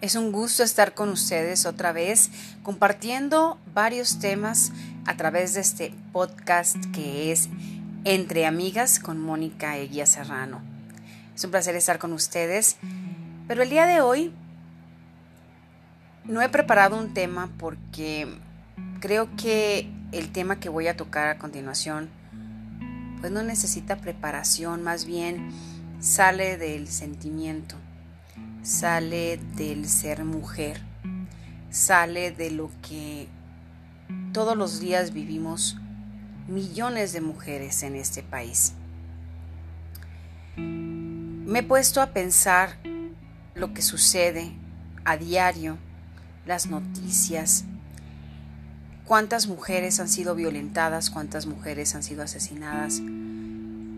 Es un gusto estar con ustedes otra vez compartiendo varios temas a través de este podcast que es Entre Amigas con Mónica Eguía Serrano. Es un placer estar con ustedes, pero el día de hoy no he preparado un tema porque creo que el tema que voy a tocar a continuación pues no necesita preparación, más bien sale del sentimiento sale del ser mujer, sale de lo que todos los días vivimos millones de mujeres en este país. Me he puesto a pensar lo que sucede a diario, las noticias, cuántas mujeres han sido violentadas, cuántas mujeres han sido asesinadas,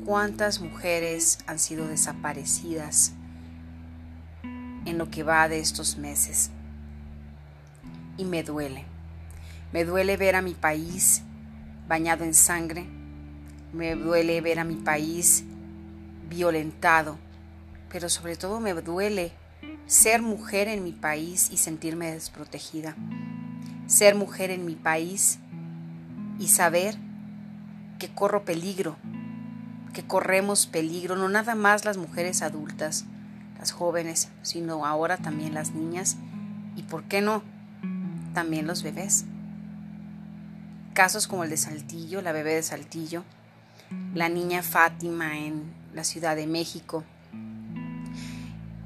cuántas mujeres han sido desaparecidas, en lo que va de estos meses. Y me duele. Me duele ver a mi país bañado en sangre. Me duele ver a mi país violentado. Pero sobre todo me duele ser mujer en mi país y sentirme desprotegida. Ser mujer en mi país y saber que corro peligro, que corremos peligro, no nada más las mujeres adultas, las jóvenes, sino ahora también las niñas y, ¿por qué no?, también los bebés. Casos como el de Saltillo, la bebé de Saltillo, la niña Fátima en la Ciudad de México,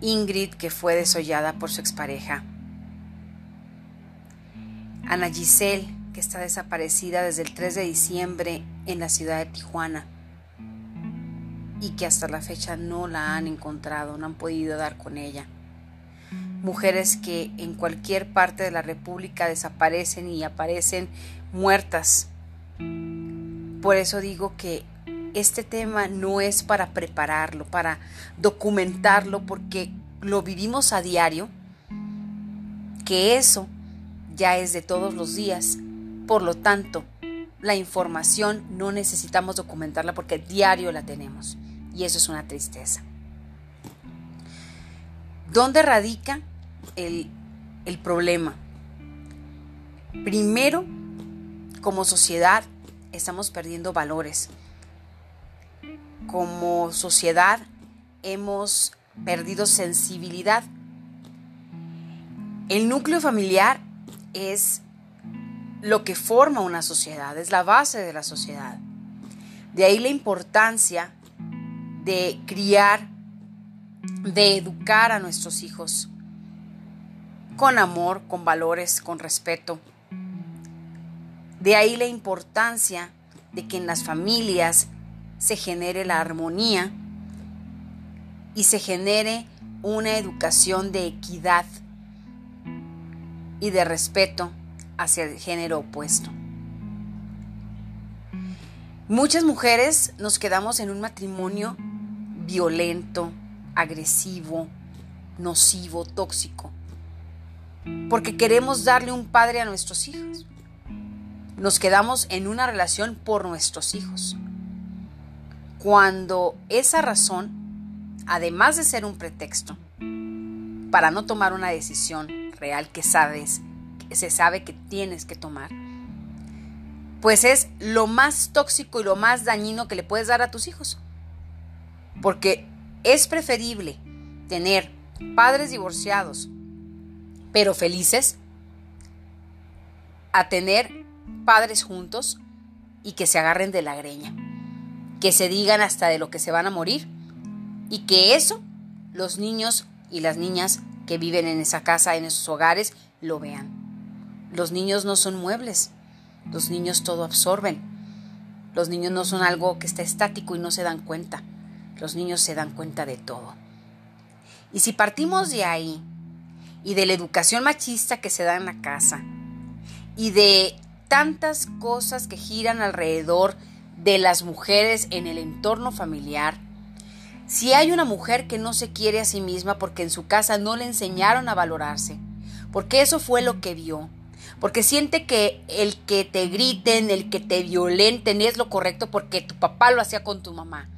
Ingrid que fue desollada por su expareja, Ana Giselle que está desaparecida desde el 3 de diciembre en la ciudad de Tijuana, y que hasta la fecha no la han encontrado, no han podido dar con ella. Mujeres que en cualquier parte de la República desaparecen y aparecen muertas. Por eso digo que este tema no es para prepararlo, para documentarlo, porque lo vivimos a diario, que eso ya es de todos los días. Por lo tanto, la información no necesitamos documentarla porque diario la tenemos y eso es una tristeza. ¿Dónde radica el, el problema? Primero, como sociedad estamos perdiendo valores. Como sociedad hemos perdido sensibilidad. El núcleo familiar es lo que forma una sociedad, es la base de la sociedad. De ahí la importancia de criar, de educar a nuestros hijos con amor, con valores, con respeto. De ahí la importancia de que en las familias se genere la armonía y se genere una educación de equidad y de respeto hacia el género opuesto. Muchas mujeres nos quedamos en un matrimonio violento, agresivo, nocivo, tóxico. Porque queremos darle un padre a nuestros hijos. Nos quedamos en una relación por nuestros hijos. Cuando esa razón, además de ser un pretexto para no tomar una decisión real que sabes, que se sabe que tienes que tomar, pues es lo más tóxico y lo más dañino que le puedes dar a tus hijos. Porque es preferible tener padres divorciados, pero felices, a tener padres juntos y que se agarren de la greña, que se digan hasta de lo que se van a morir y que eso los niños y las niñas que viven en esa casa, en esos hogares, lo vean. Los niños no son muebles, los niños todo absorben, los niños no son algo que está estático y no se dan cuenta los niños se dan cuenta de todo. Y si partimos de ahí, y de la educación machista que se da en la casa, y de tantas cosas que giran alrededor de las mujeres en el entorno familiar, si hay una mujer que no se quiere a sí misma porque en su casa no le enseñaron a valorarse, porque eso fue lo que vio, porque siente que el que te griten, el que te violenten es lo correcto porque tu papá lo hacía con tu mamá,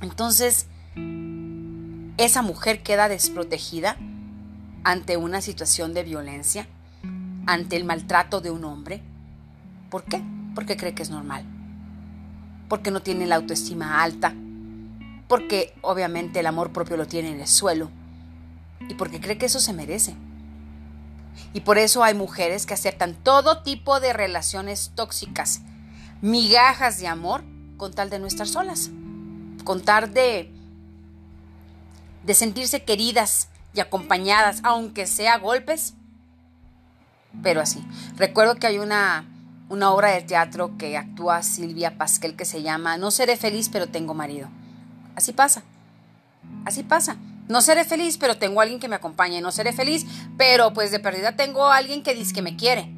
entonces, esa mujer queda desprotegida ante una situación de violencia, ante el maltrato de un hombre. ¿Por qué? Porque cree que es normal. Porque no tiene la autoestima alta. Porque obviamente el amor propio lo tiene en el suelo. Y porque cree que eso se merece. Y por eso hay mujeres que aceptan todo tipo de relaciones tóxicas, migajas de amor, con tal de no estar solas, con tal de, de sentirse queridas y acompañadas, aunque sea golpes, pero así. Recuerdo que hay una, una obra de teatro que actúa Silvia Pasquel que se llama No seré feliz, pero tengo marido. Así pasa. Así pasa. No seré feliz, pero tengo a alguien que me acompañe. No seré feliz, pero pues de pérdida tengo a alguien que dice que me quiere.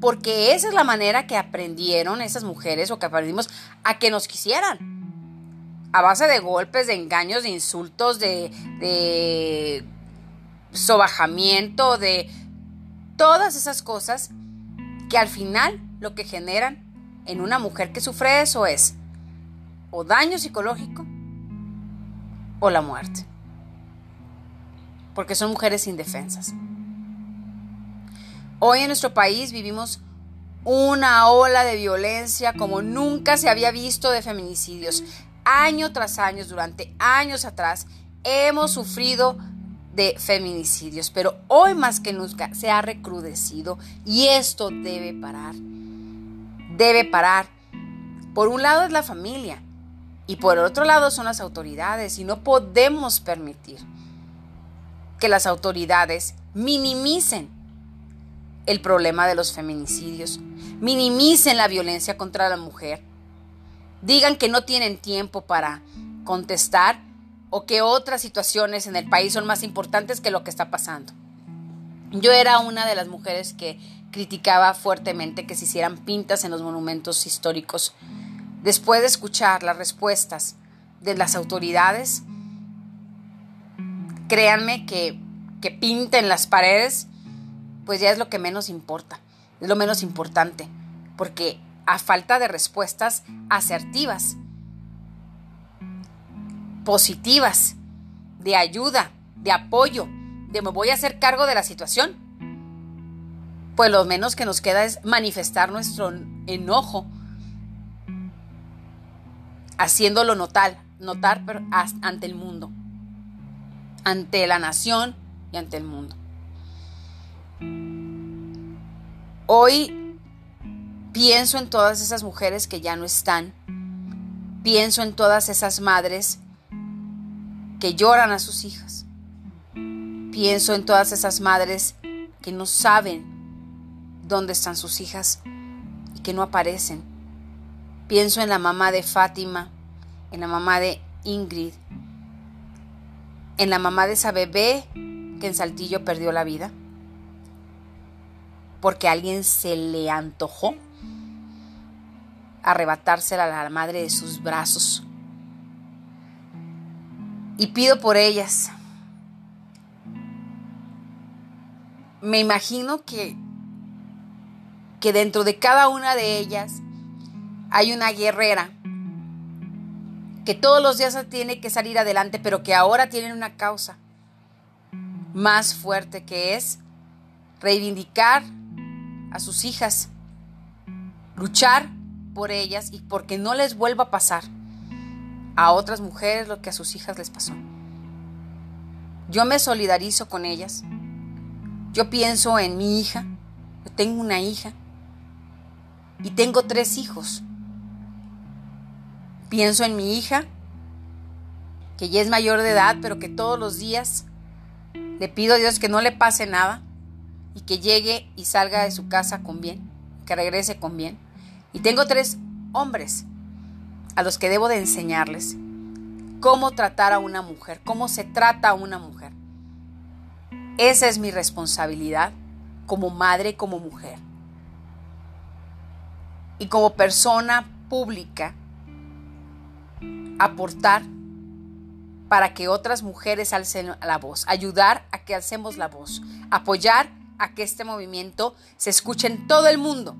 Porque esa es la manera que aprendieron esas mujeres o que aprendimos a que nos quisieran. A base de golpes, de engaños, de insultos, de, de sobajamiento, de todas esas cosas que al final lo que generan en una mujer que sufre eso es o daño psicológico o la muerte porque son mujeres indefensas. Hoy en nuestro país vivimos una ola de violencia como nunca se había visto de feminicidios. Año tras año, durante años atrás, hemos sufrido de feminicidios, pero hoy más que nunca se ha recrudecido y esto debe parar. Debe parar. Por un lado es la familia y por otro lado son las autoridades y no podemos permitir que las autoridades minimicen el problema de los feminicidios, minimicen la violencia contra la mujer, digan que no tienen tiempo para contestar o que otras situaciones en el país son más importantes que lo que está pasando. Yo era una de las mujeres que criticaba fuertemente que se hicieran pintas en los monumentos históricos. Después de escuchar las respuestas de las autoridades, créanme que, que pinten las paredes, pues ya es lo que menos importa, es lo menos importante, porque a falta de respuestas asertivas, positivas, de ayuda, de apoyo, de me voy a hacer cargo de la situación, pues lo menos que nos queda es manifestar nuestro enojo, haciéndolo notar, notar ante el mundo ante la nación y ante el mundo. Hoy pienso en todas esas mujeres que ya no están, pienso en todas esas madres que lloran a sus hijas, pienso en todas esas madres que no saben dónde están sus hijas y que no aparecen. Pienso en la mamá de Fátima, en la mamá de Ingrid, en la mamá de esa bebé que en Saltillo perdió la vida? Porque alguien se le antojó arrebatársela a la madre de sus brazos. Y pido por ellas. Me imagino que, que dentro de cada una de ellas hay una guerrera que todos los días tiene que salir adelante, pero que ahora tienen una causa más fuerte que es reivindicar a sus hijas, luchar por ellas y porque no les vuelva a pasar a otras mujeres lo que a sus hijas les pasó. Yo me solidarizo con ellas. Yo pienso en mi hija. Yo tengo una hija. Y tengo tres hijos. Pienso en mi hija, que ya es mayor de edad, pero que todos los días le pido a Dios que no le pase nada y que llegue y salga de su casa con bien, que regrese con bien. Y tengo tres hombres a los que debo de enseñarles cómo tratar a una mujer, cómo se trata a una mujer. Esa es mi responsabilidad como madre, como mujer. Y como persona pública aportar para que otras mujeres alcen la voz, ayudar a que alcemos la voz, apoyar a que este movimiento se escuche en todo el mundo.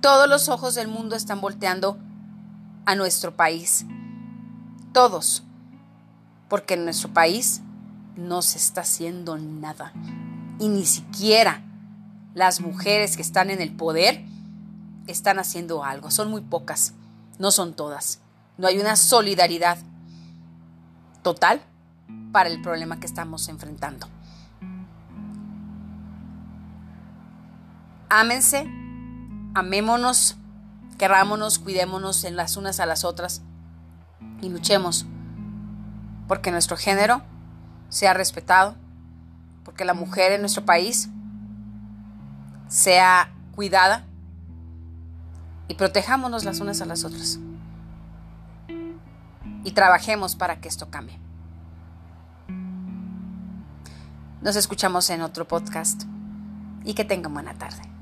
Todos los ojos del mundo están volteando a nuestro país. Todos. Porque en nuestro país no se está haciendo nada. Y ni siquiera las mujeres que están en el poder están haciendo algo. Son muy pocas, no son todas. No hay una solidaridad total para el problema que estamos enfrentando. Ámense, amémonos, querrámonos, cuidémonos en las unas a las otras y luchemos porque nuestro género sea respetado, porque la mujer en nuestro país sea cuidada y protejámonos las unas a las otras. Y trabajemos para que esto cambie. Nos escuchamos en otro podcast y que tengan buena tarde.